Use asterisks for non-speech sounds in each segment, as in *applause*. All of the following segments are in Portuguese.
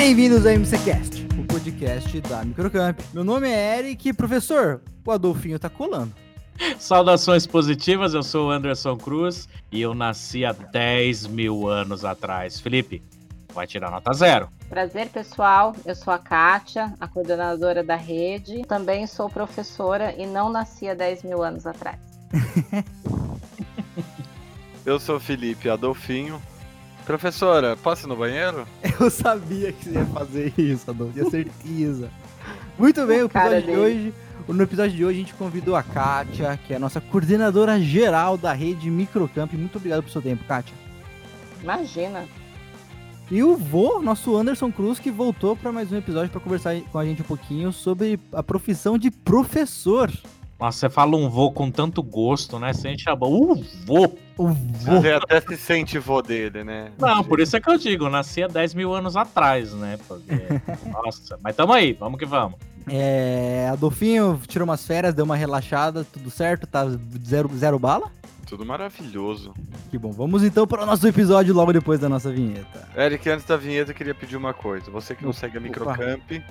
Bem-vindos ao MCCast, o podcast da Microcamp. Meu nome é Eric, professor. O Adolfinho tá colando. Saudações positivas, eu sou o Anderson Cruz e eu nasci há 10 mil anos atrás. Felipe, vai tirar nota zero. Prazer, pessoal. Eu sou a Kátia, a coordenadora da rede. Também sou professora e não nasci há 10 mil anos atrás. *laughs* Eu sou o Felipe Adolfinho. Professora, posso ir no banheiro? *laughs* Eu sabia que você ia fazer isso, Adolfo, tinha certeza. Muito bem, o episódio de hoje. No episódio de hoje a gente convidou a Kátia, que é a nossa coordenadora geral da rede Microcamp. Muito obrigado pelo seu tempo, Kátia. Imagina. E o vô, nosso Anderson Cruz, que voltou para mais um episódio para conversar com a gente um pouquinho sobre a profissão de professor. Nossa, você fala um vô com tanto gosto, né? Você enche a boca. Uh, vô! O vô. Você até se sente vô dele, né? Não, por isso é que eu digo, eu nasci há 10 mil anos atrás, né? Porque, *laughs* nossa, mas tamo aí, vamos que vamos. É, Adolfinho tirou umas férias, deu uma relaxada, tudo certo? Tá zero, zero bala? Tudo maravilhoso. Que bom. Vamos então para o nosso episódio logo depois da nossa vinheta. Eric, antes da vinheta, eu queria pedir uma coisa. Você que não segue a Opa. Microcamp,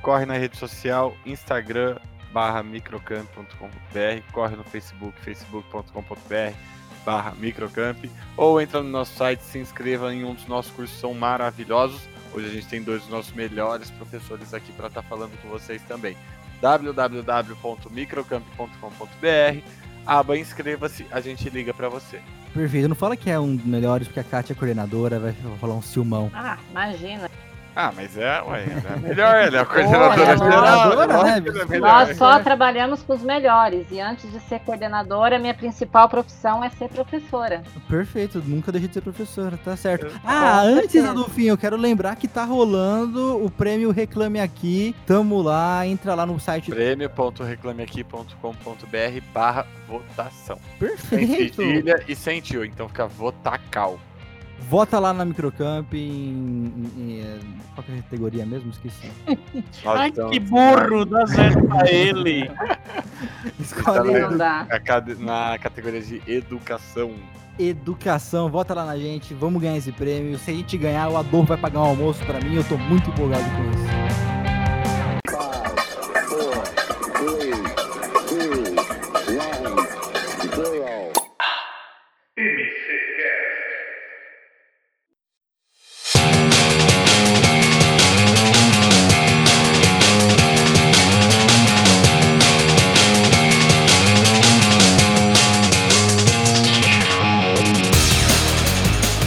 corre na rede social, Instagram, barra microcamp.com.br, corre no Facebook, facebook.com.br, barra microcamp, ou entra no nosso site, se inscreva em um dos nossos cursos, são maravilhosos. Hoje a gente tem dois dos nossos melhores professores aqui para estar falando com vocês também. www.microcamp.com.br Aba inscreva-se, a gente liga para você. Perfeito. Não fala que é um dos melhores, porque a Kátia é coordenadora, vai falar um ciúmão. Ah, imagina. Ah, mas é, ué, é melhor, ele é a coordenadora é geral. né? é. Nós só trabalhamos com os melhores. E antes de ser coordenadora, minha principal profissão é ser professora. Perfeito, nunca deixei de ser professora, tá certo. Eu- Ah, Com antes. Adolfinho, eu quero lembrar que tá rolando o prêmio Reclame Aqui. Tamo lá, entra lá no site. prêmio.reclameaqui.com.br barra votação. Sem Perfeito. cedilha e sem tio, então fica votacal. Vota lá na Microcamp em, em- em- Qual que é a categoria mesmo? Esqueci. *laughs* Ai, estamos que burro, dá zero pra *laughs* ele. Escolhe na Na categoria de educação. educação, vota lá na gente, vamos ganhar esse prêmio. Se a gente ganhar, o Adolfo vai pagar um almoço pra mim, eu tô muito empolgado com isso.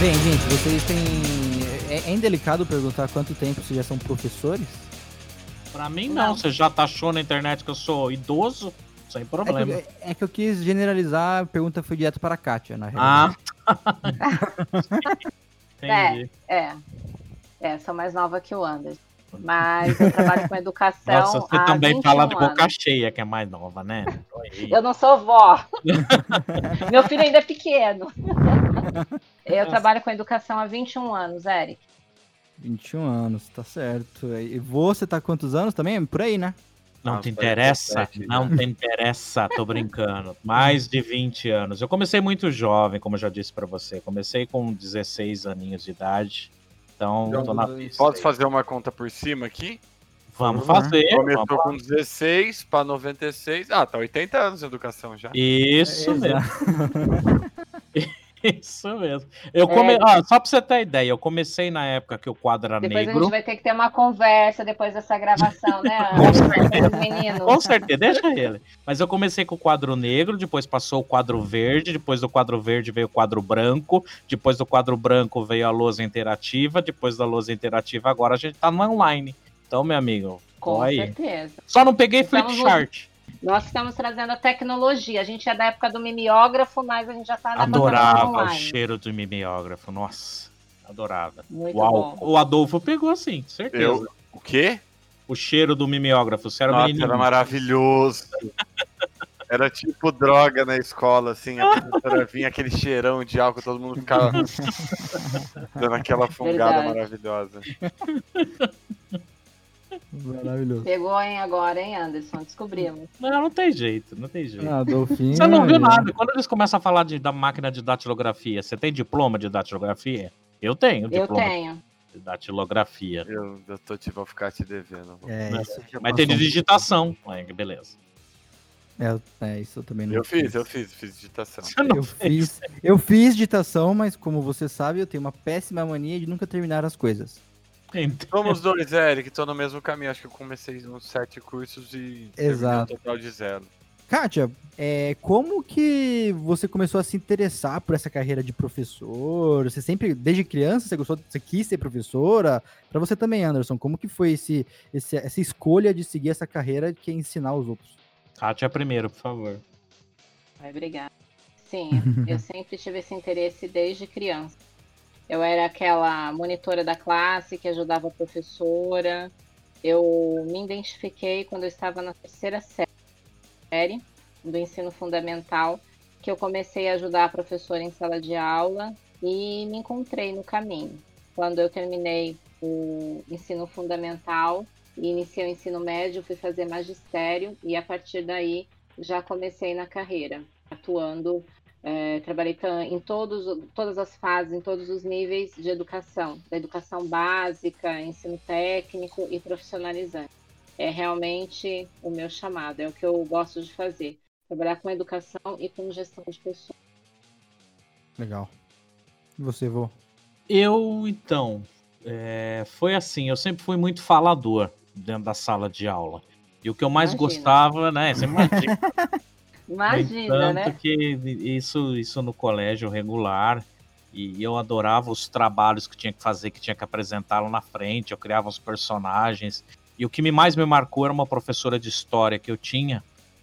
Bem, gente, vocês têm. É, é indelicado perguntar quanto tempo vocês já são professores? Pra mim, não. Não. Você já achou na internet que eu sou idoso? Sem É que, problema. eu- é que eu quis generalizar, a pergunta foi direto para a Kátia, na Ah. realidade. *laughs* Entendi. É. É, sou mais nova que o Anderson. Mas eu trabalho com educação. Nossa, você há também 21 fala de boca anos. cheia, que é mais nova, né? *laughs* Eu não sou vó. *laughs* Meu filho ainda é pequeno. *laughs* Eu Nossa. trabalho com educação há 21 anos, Eric. 21 anos, tá certo. E você tá há quantos anos também? Por aí, né? Não Nossa, te interessa? 47, Não te interessa, tô brincando. Mais de 20 anos. Eu comecei muito jovem, como eu já disse pra você. Comecei com 16 aninhos de idade. Então, tô na pista. Posso fazer uma conta por cima aqui? Vamos lá. fazer. Começou vamos com 16 para 96. Ah, tá 80 anos de educação já. Isso mesmo, Exato. *laughs* *laughs* isso mesmo. Eu come... É. ah, só pra você ter ideia, eu comecei na época que o quadro era Depois a negro. gente vai ter que ter uma conversa depois dessa gravação, né, *laughs* Com Anderson? certeza. Com. Com certeza, deixa ele. Mas eu comecei com o quadro negro, depois passou o quadro verde, depois do quadro verde veio o quadro branco, depois do quadro branco veio a lousa interativa, depois da lousa interativa agora a gente tá no online. Então, meu amigo, Com certeza. Só não peguei flip Estamos no- chart. Nós estamos trazendo a tecnologia. A gente é da época do mimeógrafo, mas a gente já tá na Adorava o cheiro do mimeógrafo, nossa. Adorava. Muito O, álcool. bom. o Adolfo pegou sim, certeza. Eu, o quê? O cheiro do mimeógrafo, você era Nossa, menininho. era maravilhoso. *laughs* Era tipo droga na escola, assim, a *laughs* professora vinha aquele cheirão de álcool, todo mundo ficava *laughs* dando aquela fungada Verdade. maravilhosa. Maravilhoso. Pegou, hein, agora, hein, Anderson? Descobrimos. Não, não tem jeito, não tem jeito. Ah. Você não viu é- nada. Quando eles começam a falar de, da máquina de datilografia, você tem diploma de datilografia? Eu tenho Eu tenho. datilografia. Eu, eu tô te, vou ficar te devendo. É, Mas- isso já Mas tem de digitação. Aí, beleza. É, é, isso eu também não Eu fiz, eu fiz, fiz digitação. Eu fez. fiz, eu fiz digitação, mas como você sabe, eu tenho uma péssima mania de nunca terminar as coisas. Então, Somos dois, Eric, tô no mesmo caminho. Acho que eu comecei uns sete cursos e Exato. um total de zero. Kátia, é, como que você começou a se interessar por essa carreira de professor? Você sempre, desde criança, você gostou, você quis ser professora? Pra você também, Anderson, como que foi esse, esse- essa escolha de seguir essa carreira que é ensinar os outros? Kátia primeiro, por favor. Vai, obrigada. Sim, eu *laughs* sempre tive esse interesse desde criança. Eu era aquela monitora da classe que ajudava a professora. Eu me identifiquei quando eu estava na terceira série do ensino fundamental, que eu comecei a ajudar a professora em sala de aula e me encontrei no caminho. Quando eu terminei o ensino fundamental e iniciei o ensino médio, fui fazer magistério e a partir daí já comecei na carreira, atuando, eh, trabalhei em todos, todas as fases, em todos os níveis de educação, da educação básica, ensino técnico e profissionalizante. É realmente o meu chamado, é o que eu gosto de fazer, trabalhar com educação e com gestão de pessoas. Legal. E você, vô? Eu, então, é, foi assim, eu sempre fui muito falador dentro da sala de aula. E o que eu mais Imagina. gostava, né? Você imagina, *laughs* Imagina, tanto né? que isso, isso no colégio regular. E eu adorava os trabalhos que tinha que fazer, que tinha que apresentar lá na frente. Eu criava os personagens. E o que mais me marcou era uma professora de história que eu tinha,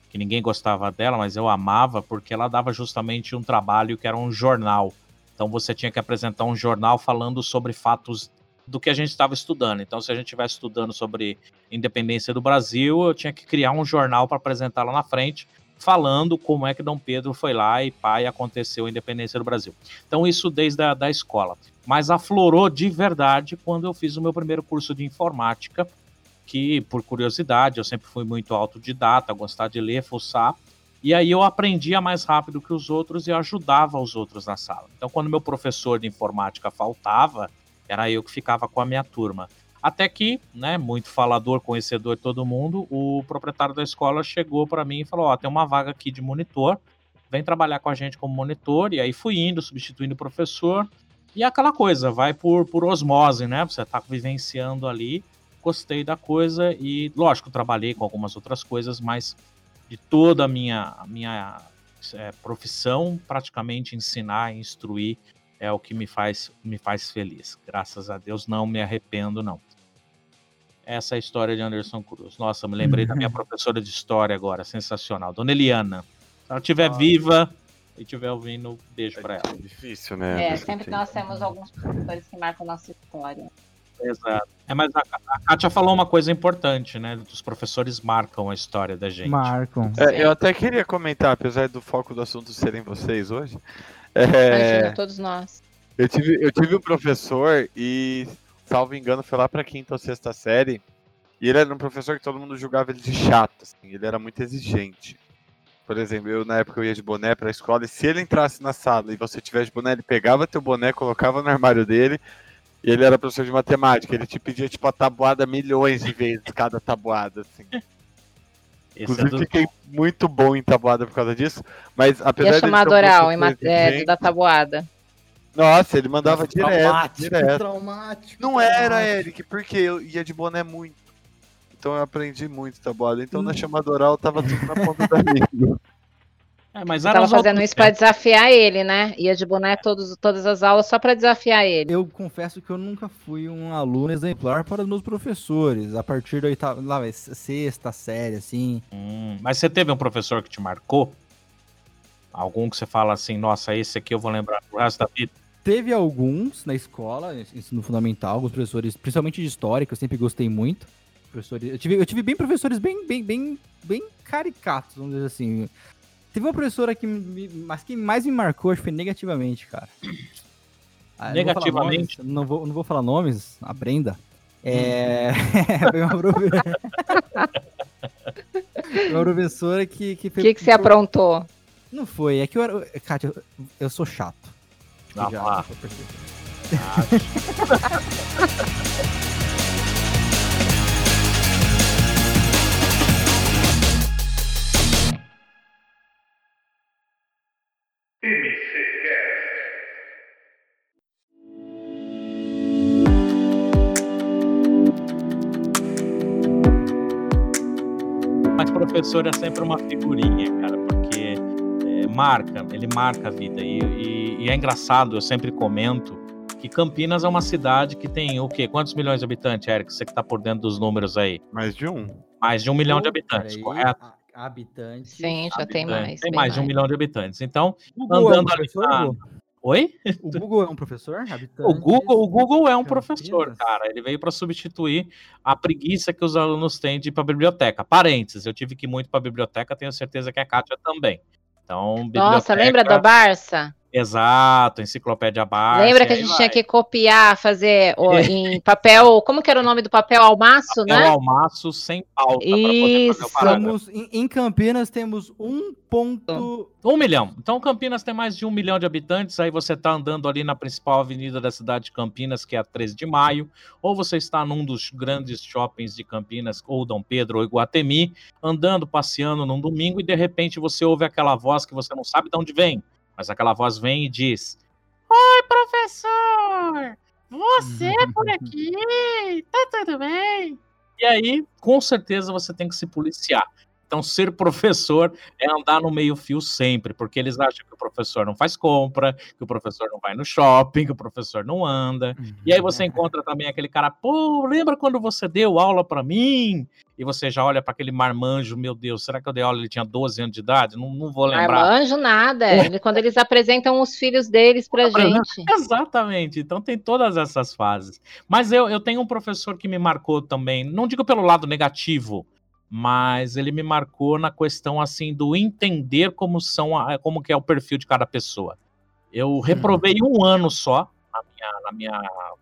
que ninguém gostava dela, mas eu amava, porque ela dava justamente um trabalho que era um jornal. Então você tinha que apresentar um jornal falando sobre fatos do que a gente estava estudando. Então, se a gente estivesse estudando sobre independência do Brasil, eu tinha que criar um jornal para apresentar lá na frente, falando como é que Dom Pedro foi lá e pai aconteceu a independência do Brasil. Então, isso desde a da escola. Mas aflorou de verdade quando eu fiz o meu primeiro curso de informática, que, por curiosidade, eu sempre fui muito autodidata, gostar de ler, fuçar. E aí eu aprendia mais rápido que os outros e ajudava os outros na sala. Então, quando meu professor de informática faltava, era eu que ficava com a minha turma. Até que, né, muito falador, conhecedor todo mundo, o proprietário da escola chegou para mim e falou: Ó, tem uma vaga aqui de monitor, vem trabalhar com a gente como monitor. E aí fui indo, substituindo o professor. E aquela coisa, vai por, por osmose, né? Você tá vivenciando ali. Gostei da coisa e, lógico, trabalhei com algumas outras coisas, mas de toda a minha, a minha é, profissão, praticamente ensinar, instruir é o que me faz, me faz feliz. Graças a Deus, não me arrependo, não. Essa história de Anderson Cruz. Nossa, me lembrei da minha *laughs* professora de história agora, sensacional. Dona Eliana. Se ela estiver Ah. viva e estiver ouvindo, beijo pra ela. É difícil, né? É, sempre nós temos alguns professores que marcam nossa história. Exato. É, mas a, a Kátia falou uma coisa importante, né? Os professores marcam a história da gente. Marcam. É, eu até queria comentar, apesar do foco do assunto serem vocês hoje. é, Imagina, todos nós. eu, tive, eu tive um professor e, salvo engano, foi lá pra quinta ou sexta série. E ele era um professor que todo mundo julgava ele de chato, assim, ele era muito exigente. Por exemplo, eu na época eu ia de boné pra escola e se ele entrasse na sala e você tivesse de boné, ele pegava teu boné, colocava no armário dele. E ele era professor de matemática, ele te pedia tipo a tabuada milhões de vezes cada tabuada, assim. *laughs* Esse é Inclusive, do- fiquei muito bom em tabuada por causa disso. Mas apesar E a um chamada oral, em é, da tabuada. Nossa, ele mandava direto, Traumático, direto. traumático. Não era, traumático. Eric, porque eu ia de boné muito. Então eu aprendi muito tabuada. Então na Hum. chamada oral tava tudo na ponta da língua. *laughs* É, mas Eu era tava fazendo outros isso pra desafiar ele, né? Ia de boné todos, todas as aulas só pra desafiar ele. Eu confesso que eu nunca fui um aluno exemplar para os meus professores. A partir da oitava, lá, vai, sexta série, assim. Hum, mas você teve um professor que te marcou? Algum que você fala assim, nossa, esse aqui eu vou lembrar pro resto da vida? Teve alguns na escola, ensino fundamental, alguns professores, principalmente de história, que eu sempre gostei muito. Professores, eu, tive, eu tive bem professores bem, bem, bem, bem caricatos, vamos dizer assim. Teve uma professora que me, mas que mais me marcou, acho que foi negativamente, cara. Ah, eu não vou Negativamente? nomes, Não vou, não vou falar nomes, a Brenda. É. *laughs* foi uma profe- Foi uma professora que, que O que, que você aprontou? Não foi, é que eu era. Kátia, eu, eu sou chato. Que Ah, já-. Mas professor é sempre uma figurinha, cara, porque é, marca, ele marca a vida. E, e- e é engraçado, eu sempre comento que Campinas é uma cidade que tem o quê? Quantos milhões de habitantes, Eric? Você que tá por dentro dos números aí. Mais de um. Mais de um milhão de habitantes, peraí, correto? a- Habitante. Sim, já tem Habitante. mais. Tem mais de um milhão de habitantes. Então, O Google é um andando ali professor, na- Hugo? oi? O Google é um professor? O Habitantes, Google, o Google é um Campinas. professor, cara. Ele veio para substituir a preguiça que os alunos têm de ir para a biblioteca. Parênteses, eu tive que ir muito para a biblioteca, tenho certeza que a Kátia também. Então, Nossa, biblioteca- lembra do Barça? Exato, enciclopédia básica. Lembra que a gente tinha que copiar, fazer ó, *laughs* em papel. Como que era o nome do papel? Almaço, o né? almaço sem pauta. pra poder fazer o Isso. em, em Campinas temos um ponto. Um milhão. Então, Campinas tem mais de um milhão de habitantes. Aí você está andando ali na principal avenida da cidade de Campinas, que é a 13 de maio, ou você está num dos grandes shoppings de Campinas, ou Dom Pedro ou Iguatemi, andando, passeando num domingo, e de repente você ouve aquela voz que você não sabe de onde vem, mas aquela voz vem e diz: Oi, professor! Você é por aqui? Tá tudo bem? E aí, com certeza, você tem que se policiar. Então, ser professor é andar no meio-fio sempre, porque eles acham que o professor não faz compra, que o professor não vai no shopping, que o professor não anda. E aí você encontra também aquele cara, pô, lembra quando você deu aula pra mim? E você já olha para aquele marmanjo, meu Deus, será que eu dei aula? Ele tinha 12 anos de idade? Não, não vou lembrar. Armanjo nada. Quando eles apresentam os filhos deles Apresenta- gente. Exatamente, então tem todas essas fases. Mas eu, eu tenho um professor que me marcou também, não digo pelo lado negativo, mas ele me marcou na questão assim do entender como são a- como que é o perfil de cada pessoa. Eu reprovei um ano só na minha, na minha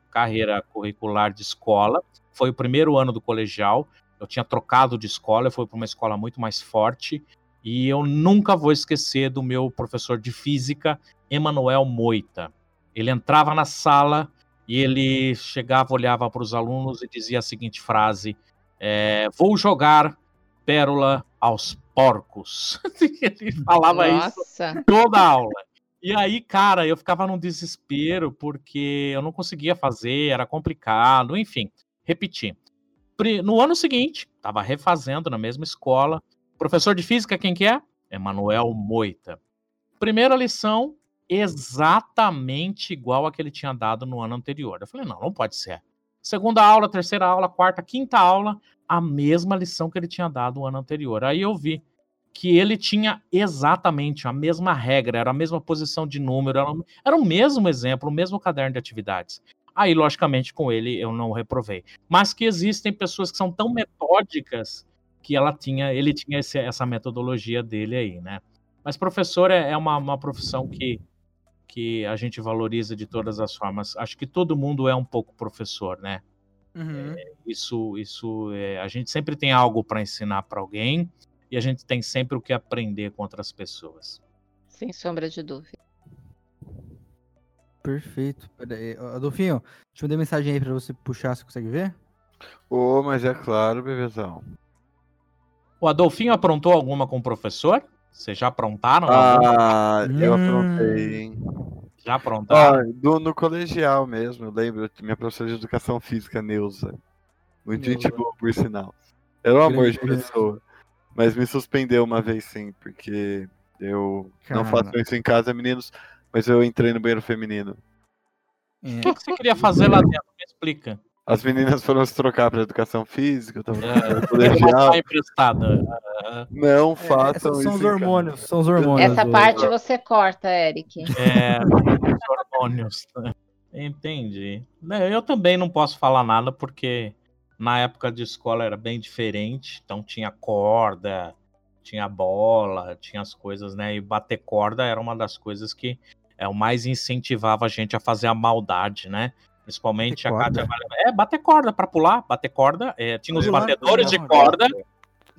carreira curricular de escola. Foi o primeiro ano do colegial. Eu tinha trocado de escola, eu fui para uma escola muito mais forte. E eu nunca vou esquecer do meu professor de física, Emanuel Moita. Ele entrava na sala e ele chegava, olhava para os alunos e dizia a seguinte frase: é, Vou jogar pérola aos porcos. *laughs* ele falava isso Nossa. toda a aula. E aí, cara, eu ficava num desespero porque eu não conseguia fazer, era complicado, enfim, repeti. No ano seguinte, estava refazendo na mesma escola. Professor de física, quem que é? Emanuel Moita. Primeira lição, exatamente igual a que ele tinha dado no ano anterior. Eu falei, não, não pode ser. Segunda aula, terceira aula, quarta, quinta aula, a mesma lição que ele tinha dado no ano anterior. Aí eu vi que ele tinha exatamente a mesma regra, era a mesma posição de número, era, o- era o mesmo exemplo, o mesmo caderno de atividades. Aí, logicamente, com ele eu não reprovei. Mas que existem pessoas que são tão metódicas que ela tinha, ele tinha esse- essa metodologia dele aí, né? Mas professor é, é uma, uma profissão que, que a gente valoriza de todas as formas. Acho que todo mundo é um pouco professor, né? Uhum. Isso, isso é, a gente sempre tem algo para ensinar para alguém e a gente tem sempre o que aprender com outras pessoas. Sem sombra de dúvida. Perfeito. Peraí, Adolfinho, deixa eu mandar mensagem aí pra você puxar, você consegue ver? Ô, mas é claro, bebezão. O Adolfinho aprontou alguma com o professor? Vocês já aprontaram? alguma? Ah, eu Hum. aprontei, hein? Já aprontaram? Ah, do, no colegial mesmo, eu lembro, minha professora de educação física, Neuza. Muito gente Neuza. boa, por sinal. Era um amor de pessoa. Mas me suspendeu uma vez sim, porque eu não Cara. faço isso em casa, meninos, mas eu entrei no banheiro feminino. É. O que que você queria fazer lá dentro? Me explica. As meninas foram se trocar para educação física, no É. Uma emprestada. Não É, façam são isso. os em casa. hormônios, são os hormônios. Essa do- parte você corta, Eric. É, os hormônios. Entendi. Né, Eu também não posso falar nada porque na época de escola era bem diferente. Então tinha corda, tinha bola, tinha as coisas, né? E bater corda era uma das coisas que é o mais incentivava a gente a fazer a maldade, né? Principalmente Bater a Kátia. corda? É, bater corda pra pular, bater corda. é, tinha os batedores de corda.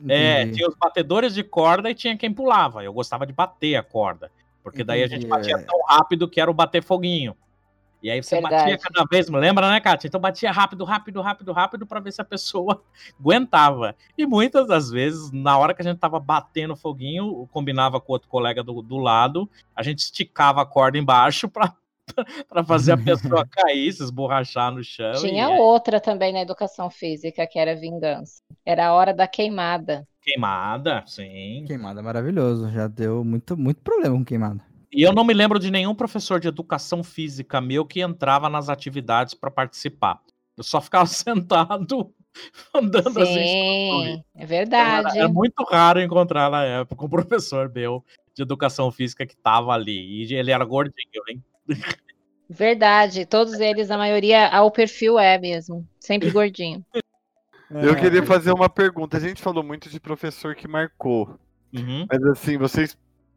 É, tinha os batedores de corda e tinha quem pulava. Eu gostava de bater a corda. Porque daí a gente batia é. tão rápido que era o bater foguinho. E aí você Verdade. batia cada vez, lembra, né, Kátia? Então batia rápido, rápido, rápido, rápido para ver se a pessoa *laughs* aguentava. E muitas das vezes, na hora que a gente tava batendo foguinho, combinava com outro colega do, do lado, a gente esticava a corda embaixo para *laughs* para fazer a pessoa *laughs* cair, se esborrachar no chão. Tinha e aí, outra também na educação física, que era vingança. Era a hora da queimada. queimada, sim. Queimada é maravilhoso. Já deu muito, muito problema com queimada. E eu não me lembro de nenhum professor de educação física meu que entrava nas atividades para participar. Eu só ficava *laughs* sentado andando assim. Sim, é Era, verdade. era muito raro encontrar na época um professor meu de educação física que tava ali. E ele era gordinho, hein? Verdade. Todos eles, a maioria, ah, o perfil é mesmo. Sempre gordinho. Eu queria fazer uma pergunta. A gente falou muito de professor que marcou. Uhum. Mas assim, vocês,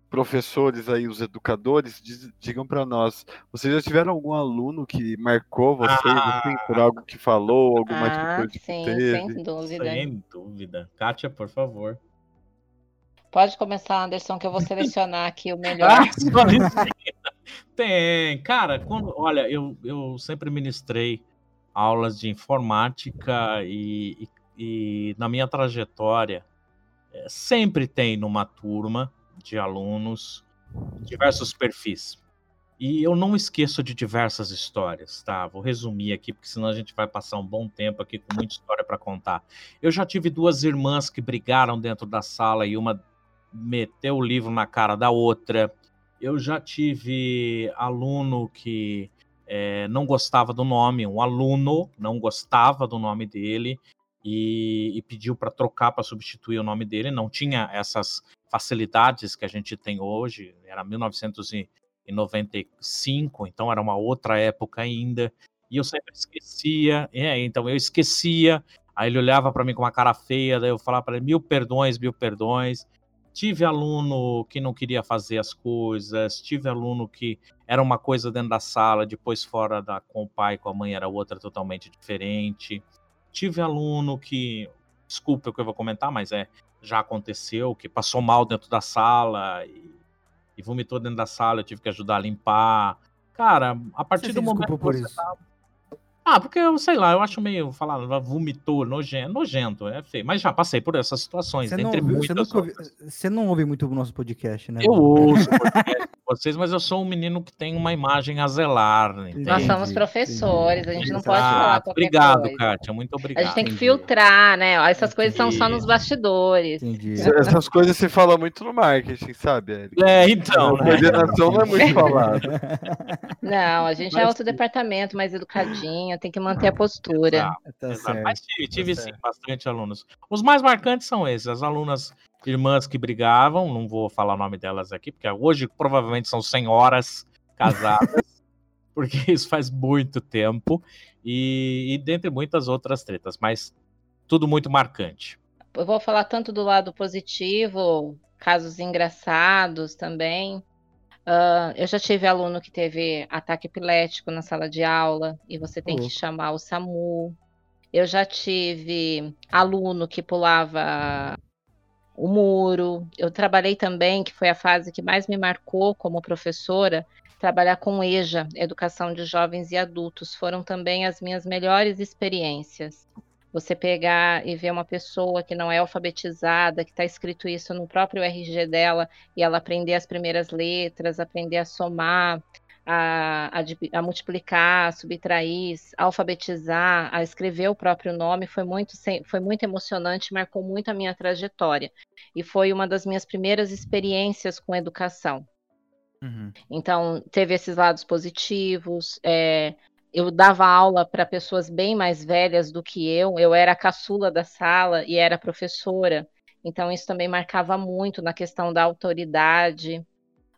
professores aí, os educadores, diz- digam pra nós, vocês já tiveram algum aluno que marcou vocês, Ah. assim, por algo que falou, alguma Ah, atitude que sim, teve? sem dúvida. Sem dúvida. Kátia, por favor. Pode começar, Anderson, que eu vou selecionar aqui o melhor. Tem, cara, quando, olha, eu, eu sempre ministrei aulas de informática e, e- e na minha trajetória eh, sempre tem numa turma de alunos diversos perfis. E eu não esqueço de diversas histórias, tá? Vou resumir aqui, porque senão a gente vai passar um bom tempo aqui com muita história para contar. Eu já tive duas irmãs que brigaram dentro da sala e uma meteu o livro na cara da outra. Eu já tive aluno que eh, não gostava do nome, um aluno não gostava do nome dele e, e pediu para trocar para substituir o nome dele. Não tinha essas facilidades que a gente tem hoje, era 1995, então era uma outra época ainda. E eu sempre esquecia, é, então eu esquecia. Aí ele olhava para mim com uma cara feia, daí eu falava para ele: mil perdões, mil perdões. Tive aluno que não queria fazer as coisas, tive aluno que era uma coisa dentro da sala, depois fora da com o pai, com a mãe era outra totalmente diferente. Tive aluno que, desculpa o que eu vou comentar, mas é já aconteceu, que passou mal dentro da sala e, e vomitou dentro da sala, eu tive que ajudar a limpar. Cara, a partir Você do momento que você tá- Ah, porque eu sei lá, eu acho meio falar vomitou, nojento, nojento, é feio. Mas já passei por essas situações, Você não, entre ouviu- você, não ouve muito o nosso podcast, né? Eu ouço o podcast *laughs* vocês, mas eu sou um menino que tem uma imagem a zelar, entende? Nós Entendi, somos professores, a gente não entendi. pode falar qualquer Obrigado, coisa. Kátia, muito A obrigado. gente tem que Entendi. filtrar, né? Essas coisas são só Entendi. nos bastidores. Entendi. Essas coisas se fala muito no marketing, sabe, Eric? É, então, A né? coordenação não é muito falada. *laughs* Não, a gente é Mas- outro departamento, mais educadinho, tem que manter a postura. Exato. Tá. Mas tive, tive tá sim, certo. bastante alunos. Os mais marcantes são esses, as alunas irmãs que brigavam, não vou falar o nome delas aqui, porque hoje provavelmente são senhoras casadas, *laughs* porque isso faz muito tempo, e, e dentre muitas outras tretas, mas tudo muito marcante. Eu vou falar tanto do lado positivo, casos engraçados também. Ah, eu já tive aluno que teve ataque epilético na sala de aula e você tem que Louco. chamar o SAMU. Eu já tive aluno que pulava o muro. Eu trabalhei também, que foi a fase que mais me marcou como professora, trabalhar com EJA, Educação de Jovens e Adultos. Foram também as minhas melhores experiências. Você pegar e ver uma pessoa que não é alfabetizada, que está escrito isso no próprio RG dela, e ela aprender as primeiras letras, aprender a somar, a, a a multiplicar, a subtrair, a alfabetizar, a escrever o próprio nome, foi muito, foi muito emocionante, marcou muito a minha trajetória. E foi uma das minhas primeiras experiências com educação. Uhum. Então, teve esses lados positivos. é, eu dava aula para pessoas bem mais velhas do que eu. Eu era a caçula da sala e era professora. Então, isso também marcava muito na questão da autoridade.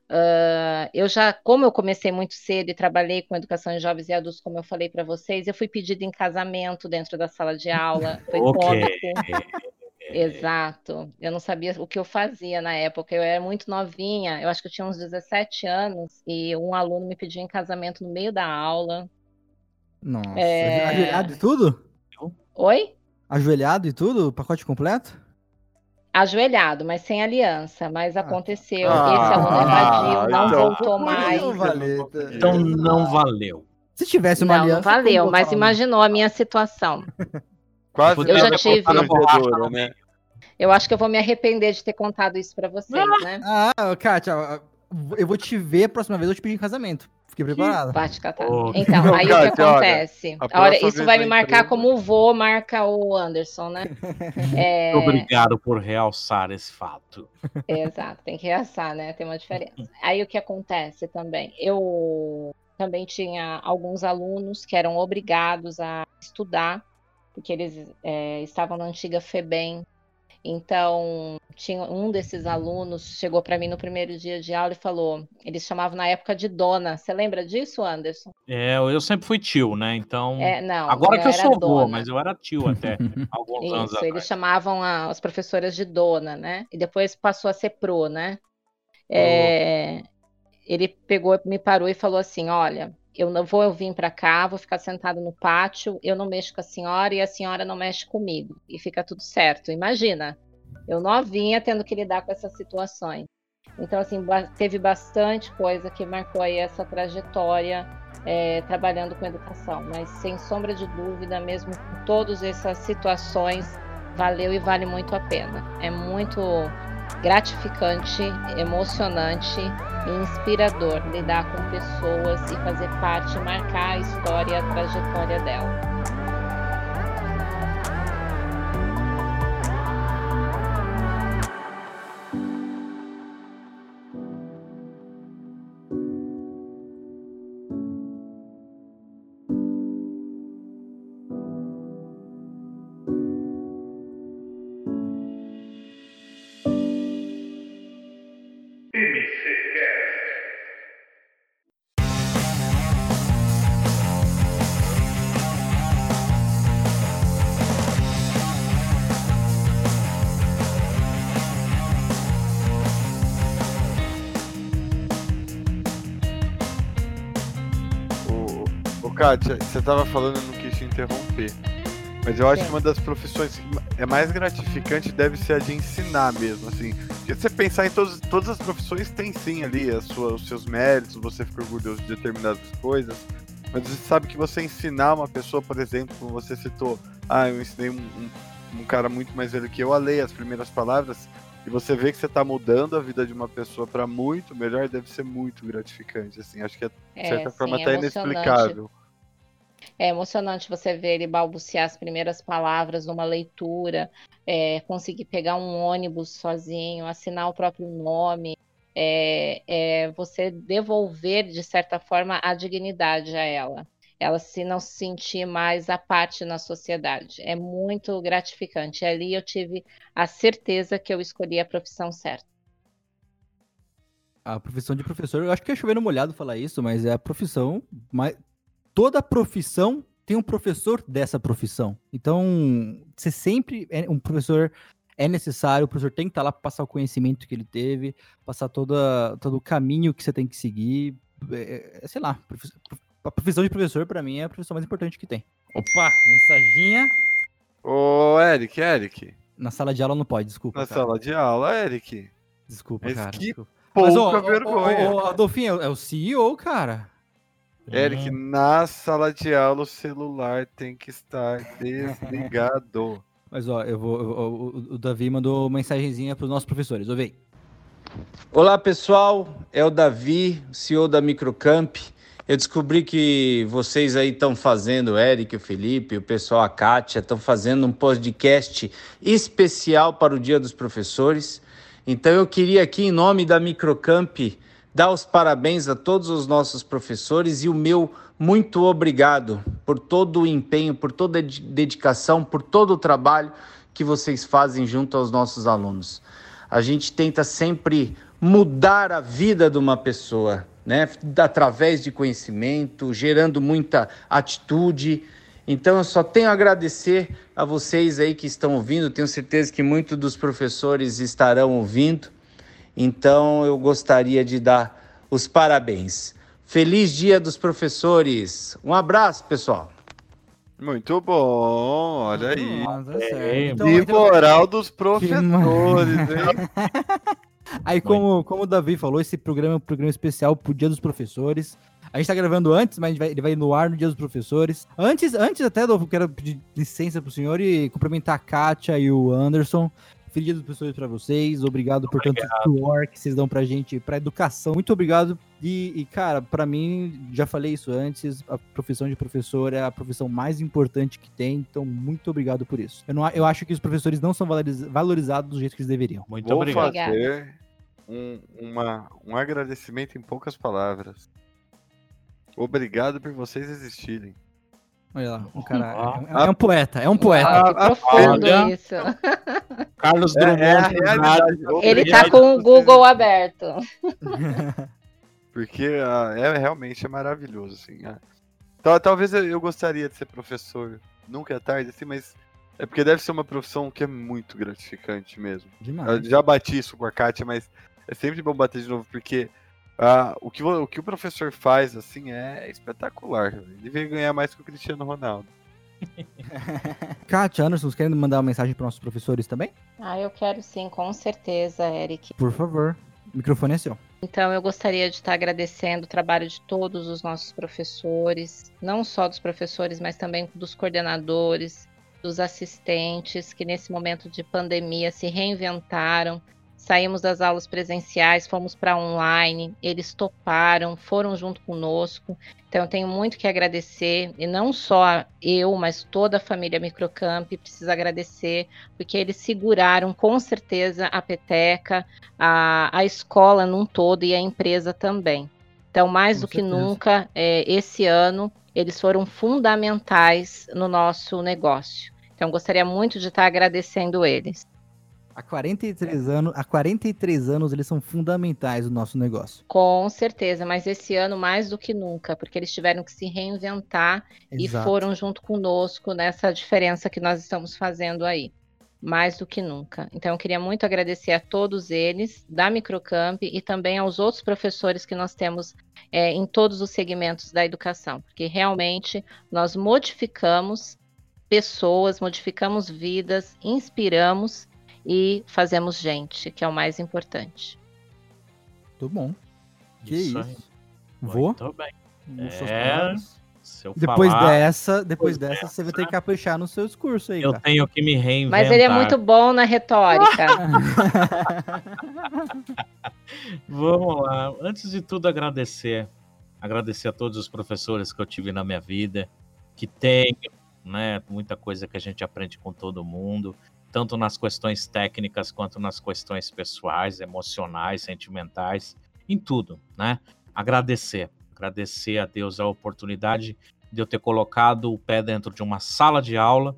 Ah, eu já, como eu comecei muito cedo e trabalhei com educação de jovens e adultos, como eu falei para vocês, eu fui pedida em casamento dentro da sala de aula. *laughs* Foi Ok. cômico. Exato. Eu não sabia o que eu fazia na época. Eu era muito novinha, eu acho que eu tinha uns 17 anos, e um aluno me pediu em casamento no meio da aula. Nossa. É. Ajoelhado e tudo? Oi? Ajoelhado e tudo? Pacote completo? Ajoelhado, mas sem aliança. Mas Ah. aconteceu. Ah, Esse aluno evadiu, não então- voltou mais. Não valeu. Então não valeu. Se tivesse uma Não, aliança. não valeu, mas lá? imaginou a minha situação. *laughs* Quase Eu já tive- constrangedora, né? Eu acho que eu vou me arrepender de ter contado isso pra vocês, né? Ah, Kátia, eu vou te ver a próxima vez, eu te pedir em casamento. Fiquei preparado. Bate catar. Ô, Então, Não, *laughs* aí o que olha, acontece? Olha, próxima isso vai me marcar empresa- como o vô marca o Anderson, né? *laughs* É, Obrigado por realçar esse fato. Exato, tem que reaçar, né? Tem uma diferença. Aí o que acontece também? Eu também tinha alguns alunos que eram obrigados a estudar, porque eles é, estavam na antiga FEBEM. Então, tinha um desses alunos chegou para mim no primeiro dia de aula e falou: eles chamavam na época de dona. Você lembra disso, Anderson? É, eu sempre fui tio, né? Então. É, não. agora que eu sou vô, dona. mas eu era tio até *laughs* alguns anos Isso, eles atrás. chamavam a- as professoras de dona, né? E depois passou a ser pro, né? É, ele pegou, me parou e falou assim: Olha, eu não vou vir para cá, vou ficar sentado no pátio, eu não mexo com a senhora e a senhora não mexe comigo. E fica tudo certo. Imagina, eu novinha tendo que lidar com essas situações. Então, assim, teve bastante coisa que marcou aí essa trajetória é, trabalhando com educação, mas sem sombra de dúvida, mesmo com todas essas situações, valeu e vale muito a pena. É muito gratificante, emocionante e inspirador lidar com pessoas e fazer parte, marcar a história a trajetória dela. Kátia, você tava falando, eu não quis te interromper. Mas eu acho que uma das profissões que é mais gratificante deve ser a de ensinar mesmo, assim. Porque se você pensar em todos, todas as profissões, tem sim ali a sua, os seus méritos, você fica orgulhoso de determinadas coisas. Mas você sabe que você ensinar uma pessoa, por exemplo, como você citou, ah, eu ensinei um, um, um cara muito mais velho que eu a ler as primeiras palavras, e você vê que você tá mudando a vida de uma pessoa para muito melhor, deve ser muito gratificante, assim. Acho que de É, certa forma sim, até emocionante. inexplicável. É emocionante você ver ele balbuciar as primeiras palavras numa leitura, é, conseguir pegar um ônibus sozinho, assinar o próprio nome, é, é você devolver, de certa forma, a dignidade a ela. Ela se não se sentir mais à parte na sociedade. É muito gratificante. Ali eu tive a certeza que eu escolhi a profissão certa. A profissão de professor, eu acho que é chover no molhado falar isso, mas é a profissão. Mas toda profissão tem um professor dessa profissão. Então, você sempre. É, um professor é necessário, o professor tem que estar lá para passar o conhecimento que ele teve, passar toda, todo o caminho que você tem que seguir. É, é, sei lá, a profissão de professor, para mim, é a profissão mais importante que tem. Opa, mensaginha. Ô, Eric, Eric, Na sala de aula não pode, desculpa. na cara. sala de aula, Eric. Desculpa, Mas cara. que desculpa. Pouca Mas, ó, vergonha. ó, Adolfinho, é o CEO, cara. Eric, na sala de aula o celular tem que estar desligado. *laughs* Mas ó, eu vou. eu- o, o Davi mandou uma mensagenzinha para os nossos professores. Ouve aí. Olá pessoal, é o Davi, CEO da Microcamp. Eu descobri que vocês aí estão fazendo, o Eric, o Felipe, o pessoal, a Kátia, estão fazendo um podcast especial para o Dia dos Professores. Então eu queria aqui, em nome da Microcamp, dar os parabéns a todos os nossos professores e o meu muito obrigado por todo o empenho, por toda a de- dedicação, por todo o trabalho que vocês fazem junto aos nossos alunos. A gente tenta sempre mudar a vida de uma pessoa, né? Através de conhecimento, gerando muita atitude. Então eu só tenho a agradecer a vocês aí que estão ouvindo. Tenho certeza que muitos dos professores estarão ouvindo. Então eu gostaria de dar os parabéns. Feliz Dia dos Professores. Um abraço, pessoal. Muito bom, olha aí. Nossa, É, certo. Então, então- moral dos professores, hein? *laughs* Aí, como, como o Davi falou, esse programa é um programa especial pro Dia dos Professores. A gente tá gravando antes, mas vai, ele vai no ar no Dia dos Professores. Antes, antes até, eu quero pedir licença pro senhor e cumprimentar a Kátia e o Anderson. Feliz Dia dos Professores para vocês. Obrigado por tanto suor que vocês dão pra gente, pra educação. Muito obrigado. E, e cara, para mim, já falei isso antes, a profissão de professor é a profissão mais importante que tem. Então, muito obrigado por isso. Eu, não, eu acho que os professores não são valorizados do jeito que eles deveriam. Muito Vou obrigado. fazer um, uma, um agradecimento em poucas palavras. Obrigado por vocês existirem. Olha lá, o cara é, é um poeta, é um poeta. Ah, que profundo olha. isso. Carlos É, Drummond. é a realidade. Ele tá com o Google aberto. *laughs* Porque ah, é realmente é maravilhoso, assim. ah. Tal- Talvez eu, eu gostaria de ser professor. Nunca é tarde, assim, mas é porque deve ser uma profissão que é muito gratificante mesmo. Eu Demais. já bati isso com a Kátia, mas é sempre bom bater de novo, porque ah, o, que, o, que o professor faz, assim, é espetacular. Ele devia ganhar mais que o Cristiano Ronaldo. *laughs* Kátia, Anderson, vocês querem mandar uma mensagem para nossos professores também? Ah, eu quero sim, com certeza, Eric. Por favor. O microfone é seu. Então, eu gostaria de estar agradecendo o trabalho de todos os nossos professores, não só dos professores, mas também dos coordenadores, dos assistentes, que nesse momento de pandemia se reinventaram. Saímos das aulas presenciais, fomos para online, eles toparam, foram junto conosco. Então, eu tenho muito que agradecer, e não só eu, mas toda a família Microcamp precisa agradecer, porque eles seguraram com certeza a peteca, a, a escola num todo e a empresa também. Então, mais Com do que certeza. nunca, é, esse ano, eles foram fundamentais no nosso negócio. Então, gostaria muito de estar agradecendo eles. Há 43 anos, há 43 anos eles são fundamentais no nosso negócio. Com certeza, mas esse ano mais do que nunca, porque eles tiveram que se reinventar e Exato. foram junto conosco nessa diferença que nós estamos fazendo aí. Mais do que nunca. Então, eu queria muito agradecer a todos eles, da Microcamp, e também aos outros professores que nós temos é, em todos os segmentos da educação, porque realmente nós modificamos pessoas, modificamos vidas, inspiramos e fazemos gente, que é o mais importante. Muito bom. Que Isso isso. Vou. Muito bem. É, palavras. Se eu Depois falar, dessa, depois depois dessa, você vai ter que caprichar no seu discurso aí, eu cara. tenho que me reinventar. Mas ele é muito bom na retórica. *laughs* Vamos lá. Antes de tudo, agradecer. Agradecer a todos os professores que eu tive na minha vida, que tenho, né? Muita coisa que a gente aprende com todo mundo, tanto nas questões técnicas quanto nas questões pessoais, emocionais, sentimentais, em tudo, né? Agradecer. Agradecer a Deus a oportunidade de eu ter colocado o pé dentro de uma sala de aula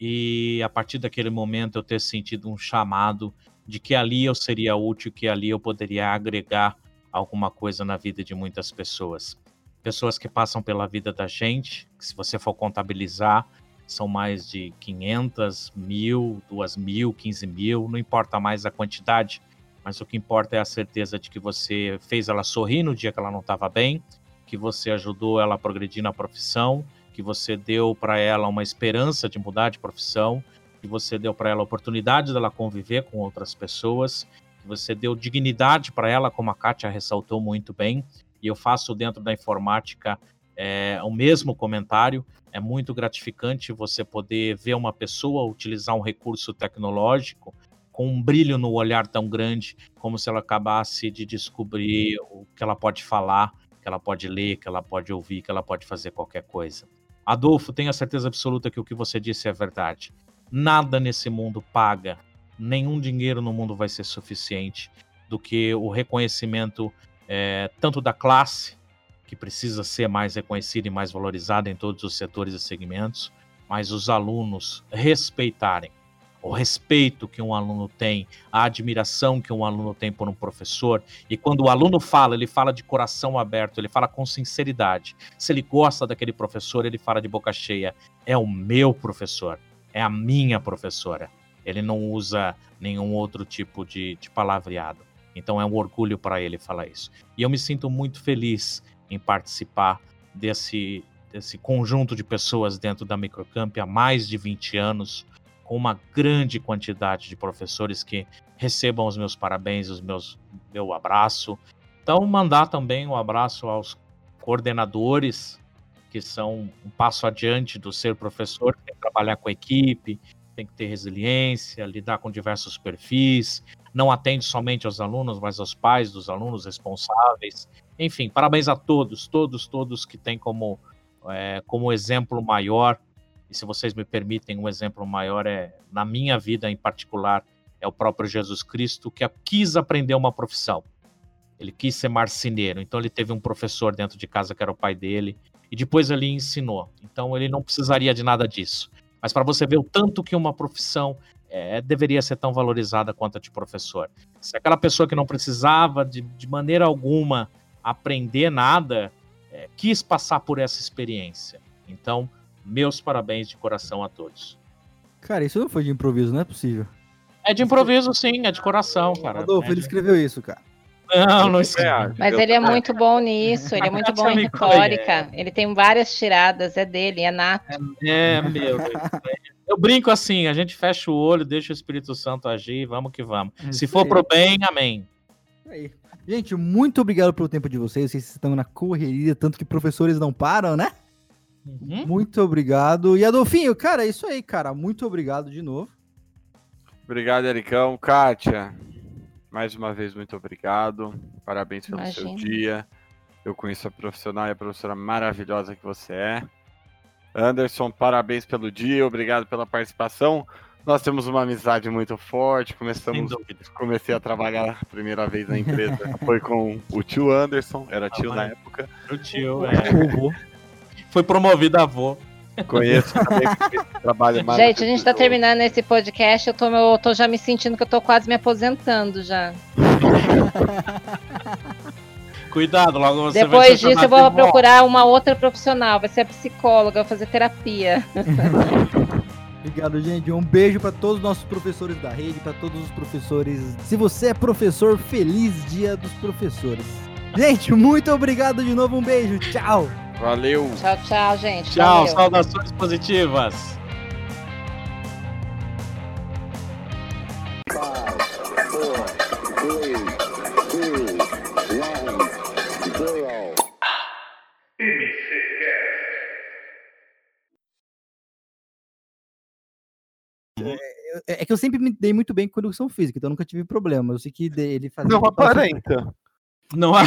e a partir daquele momento eu ter sentido um chamado de que ali eu seria útil, que ali eu poderia agregar alguma coisa na vida de muitas pessoas. Pessoas que passam pela vida da gente, que se você for contabilizar, são mais de 500, mil, 2 mil, 15 mil, não importa mais a quantidade, mas o que importa é a certeza de que você fez ela sorrir no dia que ela não estava bem, que você ajudou ela a progredir na profissão, que você deu para ela uma esperança de mudar de profissão, que você deu para ela a oportunidade dela conviver com outras pessoas, que você deu dignidade para ela, como a Kátia ressaltou muito bem, e eu faço dentro da informática é, o mesmo comentário. É muito gratificante você poder ver uma pessoa utilizar um recurso tecnológico com um brilho no olhar tão grande, como se ela acabasse de descobrir o que ela pode falar, que ela pode ler, que ela pode ouvir, que ela pode fazer qualquer coisa. Adolfo, tenha certeza absoluta que o que você disse é verdade. Nada nesse mundo paga, nenhum dinheiro no mundo vai ser suficiente do que o reconhecimento é, tanto da classe, que precisa ser mais reconhecida e mais valorizada em todos os setores e segmentos, mas os alunos respeitarem o respeito que um aluno tem, a admiração que um aluno tem por um professor. E quando o aluno fala, ele fala de coração aberto, ele fala com sinceridade. Se ele gosta daquele professor, ele fala de boca cheia: é o meu professor, é a minha professora. Ele não usa nenhum outro tipo de, de palavreado. Então é um orgulho para ele falar isso. E eu me sinto muito feliz em participar desse, desse conjunto de pessoas dentro da Microcamp há mais de 20 anos com uma grande quantidade de professores que recebam os meus parabéns, os meus meu abraço. Então mandar também um abraço aos coordenadores, que são um passo adiante do ser professor, tem que trabalhar com equipe, tem que ter resiliência, lidar com diversos perfis, não atende somente aos alunos, mas aos pais dos alunos responsáveis. Enfim, parabéns a todos, todos, todos que têm como, é, como exemplo maior, e se vocês me permitem, um exemplo maior é, na minha vida em particular, é o próprio Jesus Cristo, que quis aprender uma profissão. Ele quis ser marceneiro, então ele teve um professor dentro de casa que era o pai dele, e depois ele ensinou. Então ele não precisaria de nada disso. Mas para você ver o tanto que uma profissão é, deveria ser tão valorizada quanto a de professor. Se aquela pessoa que não precisava de, de maneira alguma aprender nada, é, quis passar por essa experiência. Então, meus parabéns de coração a todos. Cara, isso não foi de improviso, não é possível. É de improviso, sim, é de coração, cara. Adolfo, é ele de... escreveu isso, cara. Não, não escreveu. Mas ele é muito bom nisso, ele é muito bom em retórica. Ele tem várias tiradas, é dele, é nato. É, meu. Eu brinco assim, a gente fecha o olho, deixa o Espírito Santo agir, vamos que vamos. Se for pro bem, amém. Aí. Gente, muito obrigado pelo tempo de vocês. Vocês estão na correria, tanto que professores não param, né? Uhum. Muito obrigado. E Adolfinho, cara, é isso aí, cara. Muito obrigado de novo. Obrigado, Ericão. Kátia, mais uma vez, muito obrigado. Parabéns pelo Imagina. seu dia. Eu conheço a profissional e a professora maravilhosa que você é. Anderson, parabéns pelo dia, obrigado pela participação. Nós temos uma amizade muito forte. Começamos, comecei a trabalhar a primeira vez na empresa. *laughs* Foi com o tio Anderson, era tio ah, na época. O tio, é. Foi promovido a avô. Conheço também *laughs* trabalho mais. Gente, a gente tá terminando esse podcast. Eu tô, eu tô já me sentindo que eu tô quase me aposentando já. *laughs* Cuidado, logo você Depois disso, eu vou procurar uma outra profissional. Vai ser a psicóloga, vou fazer terapia. Obrigado, gente. Um beijo para todos os nossos professores da rede, para todos os professores. Se você é professor, feliz dia dos professores. Gente, muito obrigado de novo. Um beijo. Tchau. Valeu. Tchau, tchau, gente. Tchau, Valeu. saudações positivas. É, é, que eu sempre me dei muito bem com educação física, então eu nunca tive problema. Eu sei que ele fazia. Não aparenta. Não *laughs*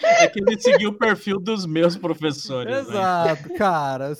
É que ele seguiu o perfil dos meus professores. Né? Exato, né? cara.